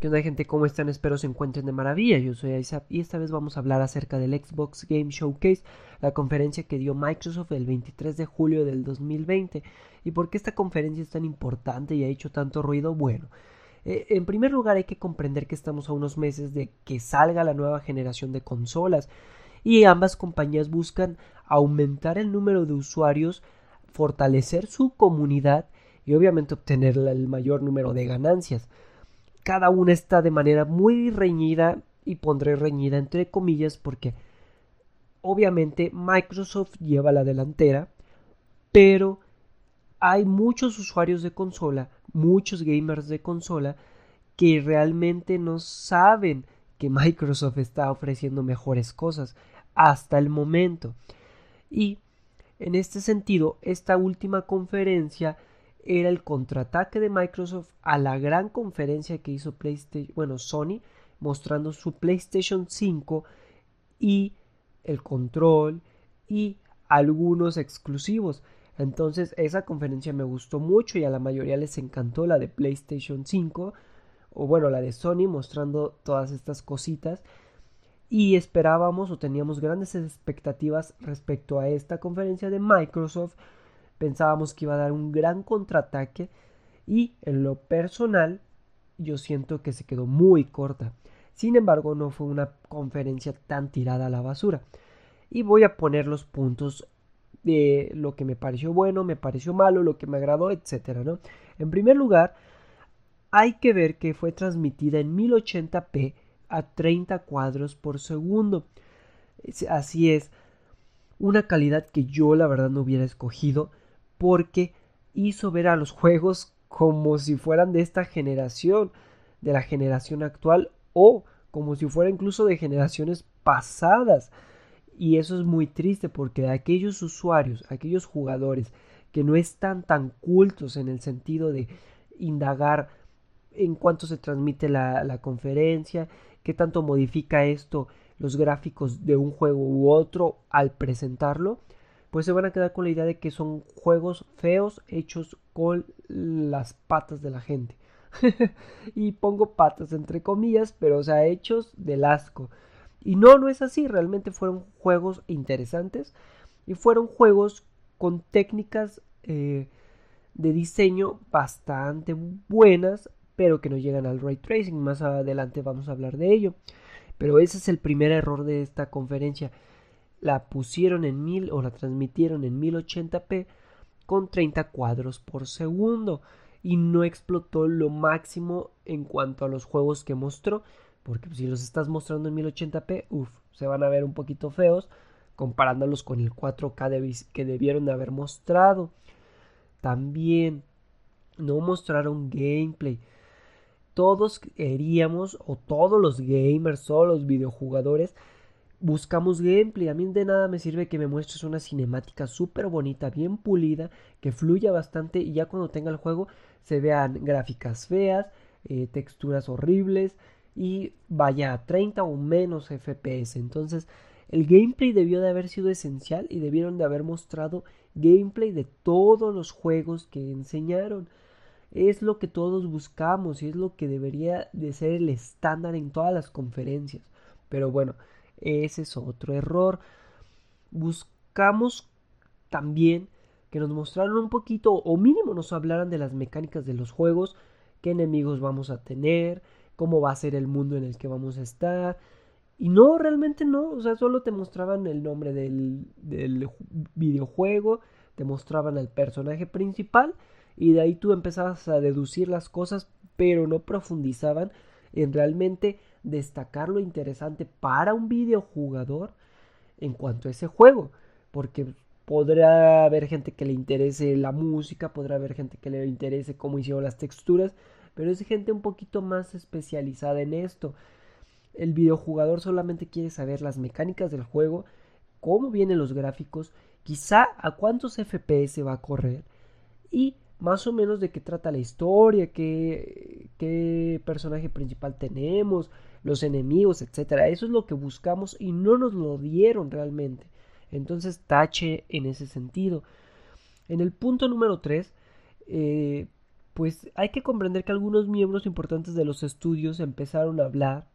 ¿Qué onda gente? ¿Cómo están? Espero se encuentren de maravilla. Yo soy Isaac y esta vez vamos a hablar acerca del Xbox Game Showcase, la conferencia que dio Microsoft el 23 de julio del 2020. ¿Y por qué esta conferencia es tan importante y ha hecho tanto ruido? Bueno, eh, en primer lugar hay que comprender que estamos a unos meses de que salga la nueva generación de consolas y ambas compañías buscan aumentar el número de usuarios, fortalecer su comunidad y obviamente obtener el mayor número de ganancias cada una está de manera muy reñida y pondré reñida entre comillas porque obviamente Microsoft lleva la delantera, pero hay muchos usuarios de consola, muchos gamers de consola que realmente no saben que Microsoft está ofreciendo mejores cosas hasta el momento. Y en este sentido, esta última conferencia era el contraataque de Microsoft a la gran conferencia que hizo PlayStation, bueno, Sony, mostrando su PlayStation 5 y el control y algunos exclusivos. Entonces esa conferencia me gustó mucho y a la mayoría les encantó la de PlayStation 5 o bueno la de Sony mostrando todas estas cositas y esperábamos o teníamos grandes expectativas respecto a esta conferencia de Microsoft pensábamos que iba a dar un gran contraataque y en lo personal yo siento que se quedó muy corta. Sin embargo, no fue una conferencia tan tirada a la basura. Y voy a poner los puntos de lo que me pareció bueno, me pareció malo, lo que me agradó, etcétera, ¿no? En primer lugar, hay que ver que fue transmitida en 1080p a 30 cuadros por segundo. Así es, una calidad que yo la verdad no hubiera escogido porque hizo ver a los juegos como si fueran de esta generación, de la generación actual o como si fuera incluso de generaciones pasadas. Y eso es muy triste porque aquellos usuarios, aquellos jugadores que no están tan cultos en el sentido de indagar en cuánto se transmite la, la conferencia, qué tanto modifica esto los gráficos de un juego u otro al presentarlo, pues se van a quedar con la idea de que son juegos feos hechos con las patas de la gente. y pongo patas entre comillas, pero o sea, hechos del asco. Y no, no es así, realmente fueron juegos interesantes y fueron juegos con técnicas eh, de diseño bastante buenas, pero que no llegan al ray tracing. Más adelante vamos a hablar de ello. Pero ese es el primer error de esta conferencia la pusieron en 1000 o la transmitieron en 1080p con 30 cuadros por segundo. Y no explotó lo máximo en cuanto a los juegos que mostró porque si los estás mostrando en 1080p uff se van a ver un poquito feos comparándolos con el 4K que debieron de haber mostrado. También no mostraron gameplay. Todos queríamos o todos los gamers todos los videojugadores buscamos gameplay. A mí de nada me sirve que me muestres una cinemática súper bonita, bien pulida, que fluya bastante y ya cuando tenga el juego se vean gráficas feas, eh, texturas horribles y vaya a 30 o menos FPS. Entonces el gameplay debió de haber sido esencial y debieron de haber mostrado gameplay de todos los juegos que enseñaron. Es lo que todos buscamos y es lo que debería de ser el estándar en todas las conferencias. Pero bueno, ese es otro error. Buscamos también que nos mostraran un poquito o mínimo nos hablaran de las mecánicas de los juegos, qué enemigos vamos a tener, cómo va a ser el mundo en el que vamos a estar. Y no, realmente no, o sea, solo te mostraban el nombre del, del videojuego, te mostraban al personaje principal y de ahí tú empezabas a deducir las cosas, pero no profundizaban en realmente destacar lo interesante para un videojugador en cuanto a ese juego. Porque podrá haber gente que le interese la música, podrá haber gente que le interese cómo hicieron las texturas, pero es gente un poquito más especializada en esto. El videojugador solamente quiere saber las mecánicas del juego, cómo vienen los gráficos, quizá a cuántos FPS va a correr y más o menos de qué trata la historia, qué, qué personaje principal tenemos, los enemigos, etcétera. Eso es lo que buscamos y no nos lo dieron realmente. Entonces tache en ese sentido. En el punto número 3, eh, pues hay que comprender que algunos miembros importantes de los estudios empezaron a hablar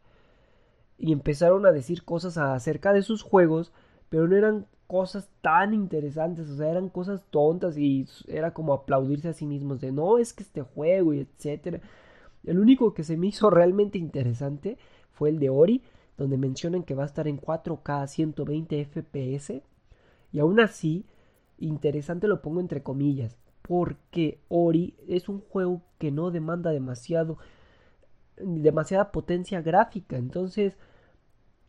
y empezaron a decir cosas acerca de sus juegos, pero no eran cosas tan interesantes, o sea, eran cosas tontas y era como aplaudirse a sí mismos de no, es que este juego y etcétera. El único que se me hizo realmente interesante fue el de Ori, donde mencionan que va a estar en 4K a 120 FPS. Y aún así, interesante lo pongo entre comillas, porque Ori es un juego que no demanda demasiado demasiada potencia gráfica, entonces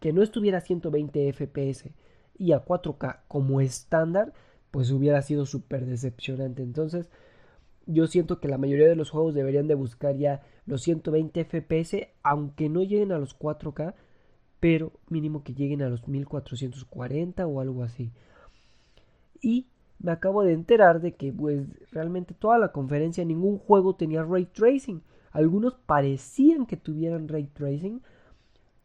que no estuviera a 120 FPS y a 4K como estándar, pues hubiera sido súper decepcionante. Entonces, yo siento que la mayoría de los juegos deberían de buscar ya los 120 FPS, aunque no lleguen a los 4K, pero mínimo que lleguen a los 1440 o algo así. Y me acabo de enterar de que pues realmente toda la conferencia ningún juego tenía ray tracing. Algunos parecían que tuvieran ray tracing,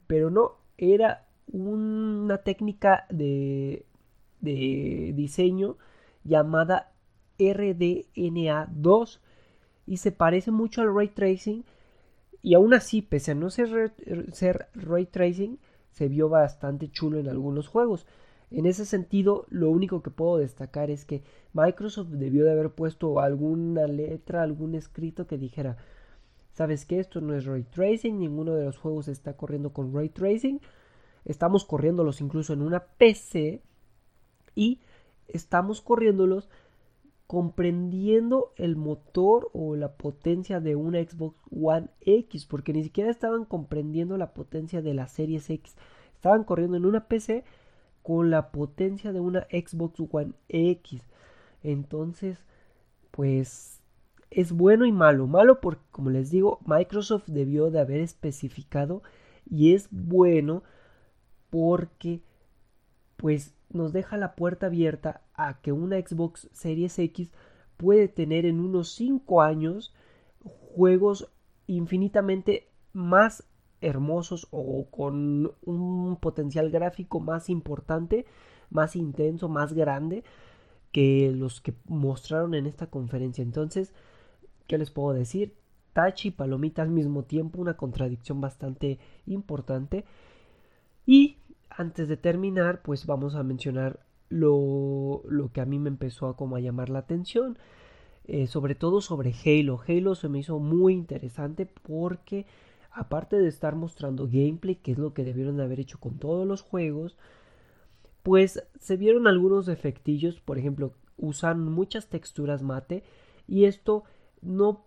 pero no, era una técnica de, de diseño llamada RDNA2 y se parece mucho al ray tracing y aún así, pese a no ser, ser ray tracing, se vio bastante chulo en algunos juegos. En ese sentido, lo único que puedo destacar es que Microsoft debió de haber puesto alguna letra, algún escrito que dijera, ¿sabes qué? Esto no es ray tracing, ninguno de los juegos está corriendo con ray tracing. Estamos corriéndolos incluso en una PC y estamos corriéndolos comprendiendo el motor o la potencia de una Xbox One X, porque ni siquiera estaban comprendiendo la potencia de la Series X. Estaban corriendo en una PC con la potencia de una Xbox One X. Entonces, pues es bueno y malo. Malo porque, como les digo, Microsoft debió de haber especificado y es bueno porque pues nos deja la puerta abierta a que una Xbox Series X puede tener en unos 5 años juegos infinitamente más hermosos o con un potencial gráfico más importante, más intenso, más grande que los que mostraron en esta conferencia. Entonces, ¿qué les puedo decir? Tachi y palomita al mismo tiempo, una contradicción bastante importante. Y antes de terminar, pues vamos a mencionar lo, lo que a mí me empezó a como a llamar la atención. Eh, sobre todo sobre Halo. Halo se me hizo muy interesante porque aparte de estar mostrando gameplay, que es lo que debieron de haber hecho con todos los juegos, pues se vieron algunos efectillos, por ejemplo, usan muchas texturas mate y esto no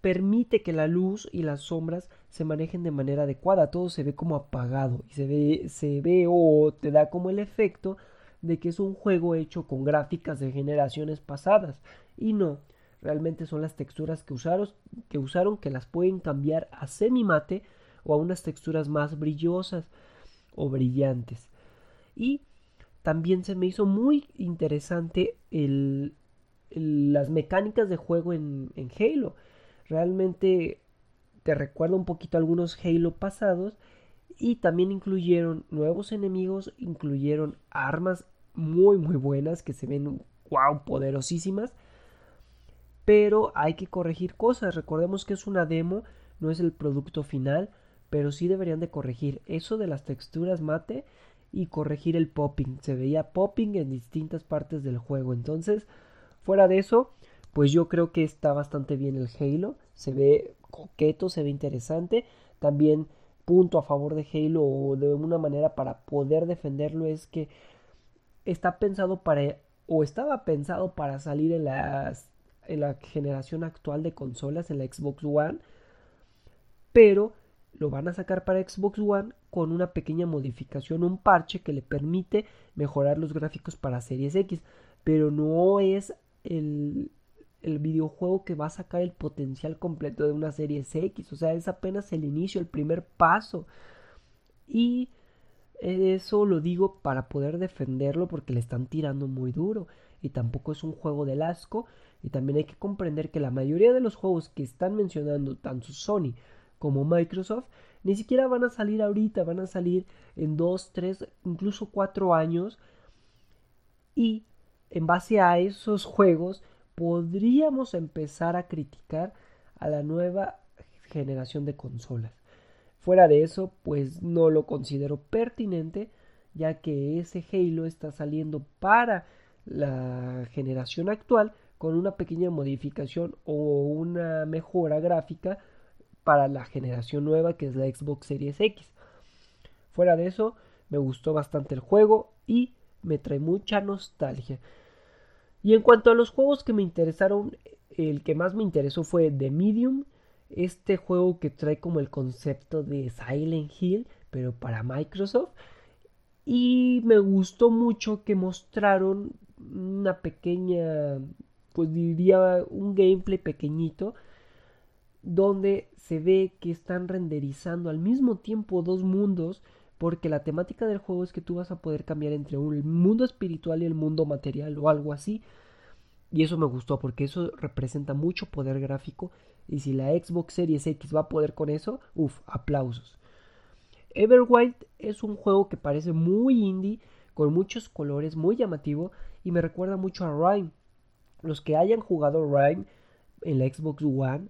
permite que la luz y las sombras se manejen de manera adecuada, todo se ve como apagado y se ve, se ve o te da como el efecto de que es un juego hecho con gráficas de generaciones pasadas. Y no, realmente son las texturas que usaron, que usaron que las pueden cambiar a semi mate o a unas texturas más brillosas o brillantes. Y también se me hizo muy interesante el, las mecánicas de juego en, en Halo. Realmente te recuerda un poquito algunos Halo pasados y también incluyeron nuevos enemigos, incluyeron armas muy muy buenas que se ven wow poderosísimas, pero hay que corregir cosas, recordemos que es una demo, no es el producto final, pero sí deberían de corregir eso de las texturas mate y corregir el popping, se veía popping en distintas partes del juego, entonces fuera de eso pues yo creo que está bastante bien el Halo, se ve coqueto, se ve interesante, también punto a favor de Halo o de una manera para poder defenderlo es que está pensado para o estaba pensado para salir en las en la generación actual de consolas en la Xbox One pero lo van a sacar para Xbox One con una pequeña modificación, un parche que le permite mejorar los gráficos para Series X, pero no es el, el videojuego que va a sacar el potencial completo de una serie X. O sea, es apenas el inicio, el primer paso. Y eso lo digo para poder defenderlo porque le están tirando muy duro. Y tampoco es un juego del asco. Y también hay que comprender que la mayoría de los juegos que están mencionando tanto Sony como Microsoft ni siquiera van a salir ahorita, van a salir en 2, 3, incluso 4 años. Y en base a esos juegos podríamos empezar a criticar a la nueva generación de consolas. Fuera de eso, pues no lo considero pertinente, ya que ese Halo está saliendo para la generación actual con una pequeña modificación o una mejora gráfica para la generación nueva que es la Xbox Series X. Fuera de eso, me gustó bastante el juego y me trae mucha nostalgia. Y en cuanto a los juegos que me interesaron, el que más me interesó fue The Medium, este juego que trae como el concepto de Silent Hill, pero para Microsoft. Y me gustó mucho que mostraron una pequeña, pues diría un gameplay pequeñito, donde se ve que están renderizando al mismo tiempo dos mundos, porque la temática del juego es que tú vas a poder cambiar entre el mundo espiritual y el mundo material o algo así. Y eso me gustó porque eso representa mucho poder gráfico. Y si la Xbox Series X va a poder con eso, uff, aplausos. Everwild es un juego que parece muy indie, con muchos colores, muy llamativo y me recuerda mucho a Rhyme. Los que hayan jugado Rhyme en la Xbox One,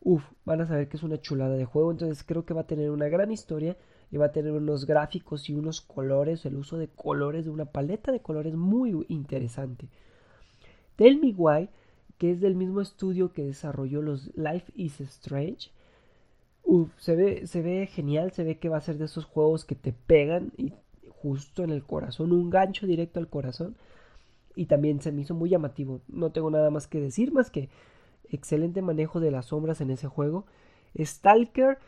uff, van a saber que es una chulada de juego. Entonces creo que va a tener una gran historia y va a tener unos gráficos y unos colores, el uso de colores, de una paleta de colores muy interesante. Tell Me Why, que es del mismo estudio que desarrolló los Life is Strange. Uf, se ve, se ve genial, se ve que va a ser de esos juegos que te pegan y justo en el corazón, un gancho directo al corazón. Y también se me hizo muy llamativo. No tengo nada más que decir, más que excelente manejo de las sombras en ese juego. Stalker.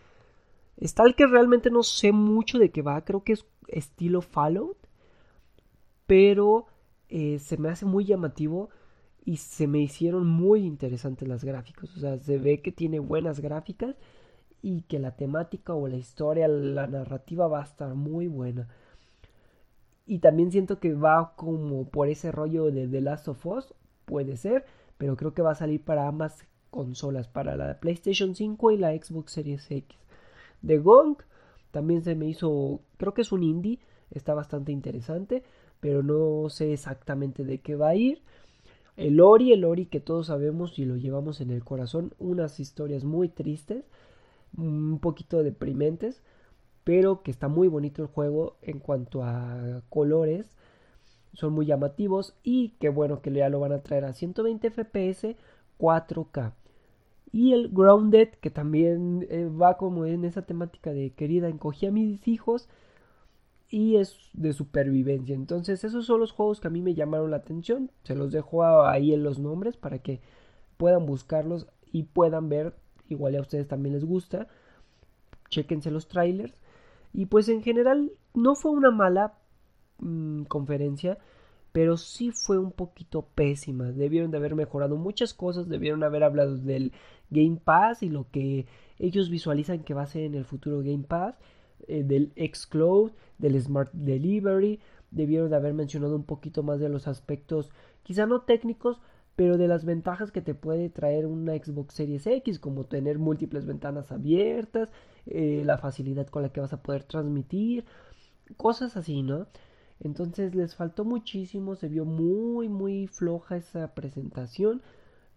Stalker realmente no sé mucho de qué va, creo que es estilo Fallout. Pero eh, se me hace muy llamativo y se me hicieron muy interesantes las gráficas. O sea, se ve que tiene buenas gráficas y que la temática o la historia, la narrativa va a estar muy buena. Y también siento que va como por ese rollo de The Last of Us, puede ser, pero creo que va a salir para ambas consolas, para la PlayStation 5 y la Xbox Series X. The Gong también se me hizo, creo que es un indie, está bastante interesante, pero no sé exactamente de qué va a ir. El Ori, el Ori que todos sabemos y lo llevamos en el corazón, unas historias muy tristes, un poquito deprimentes, pero que está muy bonito el juego en cuanto a colores, son muy llamativos y qué bueno que ya lo van a traer a 120 FPS 4K. Y el Grounded, que también eh, va como en esa temática de querida, encogí a mis hijos y es de supervivencia. Entonces esos son los juegos que a mí me llamaron la atención. Se los dejo ahí en los nombres para que puedan buscarlos y puedan ver. Igual a ustedes también les gusta. Chequense los trailers. Y pues en general no fue una mala mm, conferencia, pero sí fue un poquito pésima. Debieron de haber mejorado muchas cosas, debieron haber hablado del Game Pass y lo que ellos visualizan que va a ser en el futuro Game Pass, eh, del Xcloud, del Smart Delivery. Debieron de haber mencionado un poquito más de los aspectos, quizá no técnicos, pero de las ventajas que te puede traer una Xbox Series X, como tener múltiples ventanas abiertas, eh, la facilidad con la que vas a poder transmitir, cosas así, ¿no? Entonces les faltó muchísimo, se vio muy, muy floja esa presentación,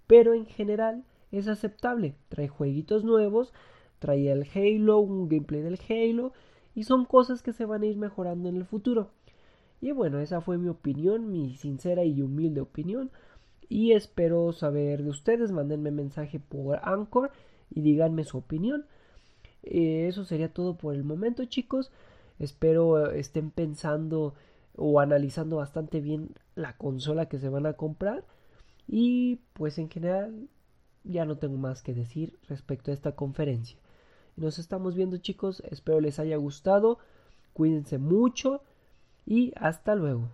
pero en general es aceptable. Trae jueguitos nuevos, trae el Halo, un gameplay del Halo, y son cosas que se van a ir mejorando en el futuro. Y bueno, esa fue mi opinión, mi sincera y humilde opinión y espero saber de ustedes. Mándenme mensaje por Anchor y díganme su opinión. Eh, eso sería todo por el momento, chicos. Espero eh, estén pensando o analizando bastante bien la consola que se van a comprar. Y pues en general ya no tengo más que decir respecto a esta conferencia. Nos estamos viendo chicos, espero les haya gustado, cuídense mucho y hasta luego.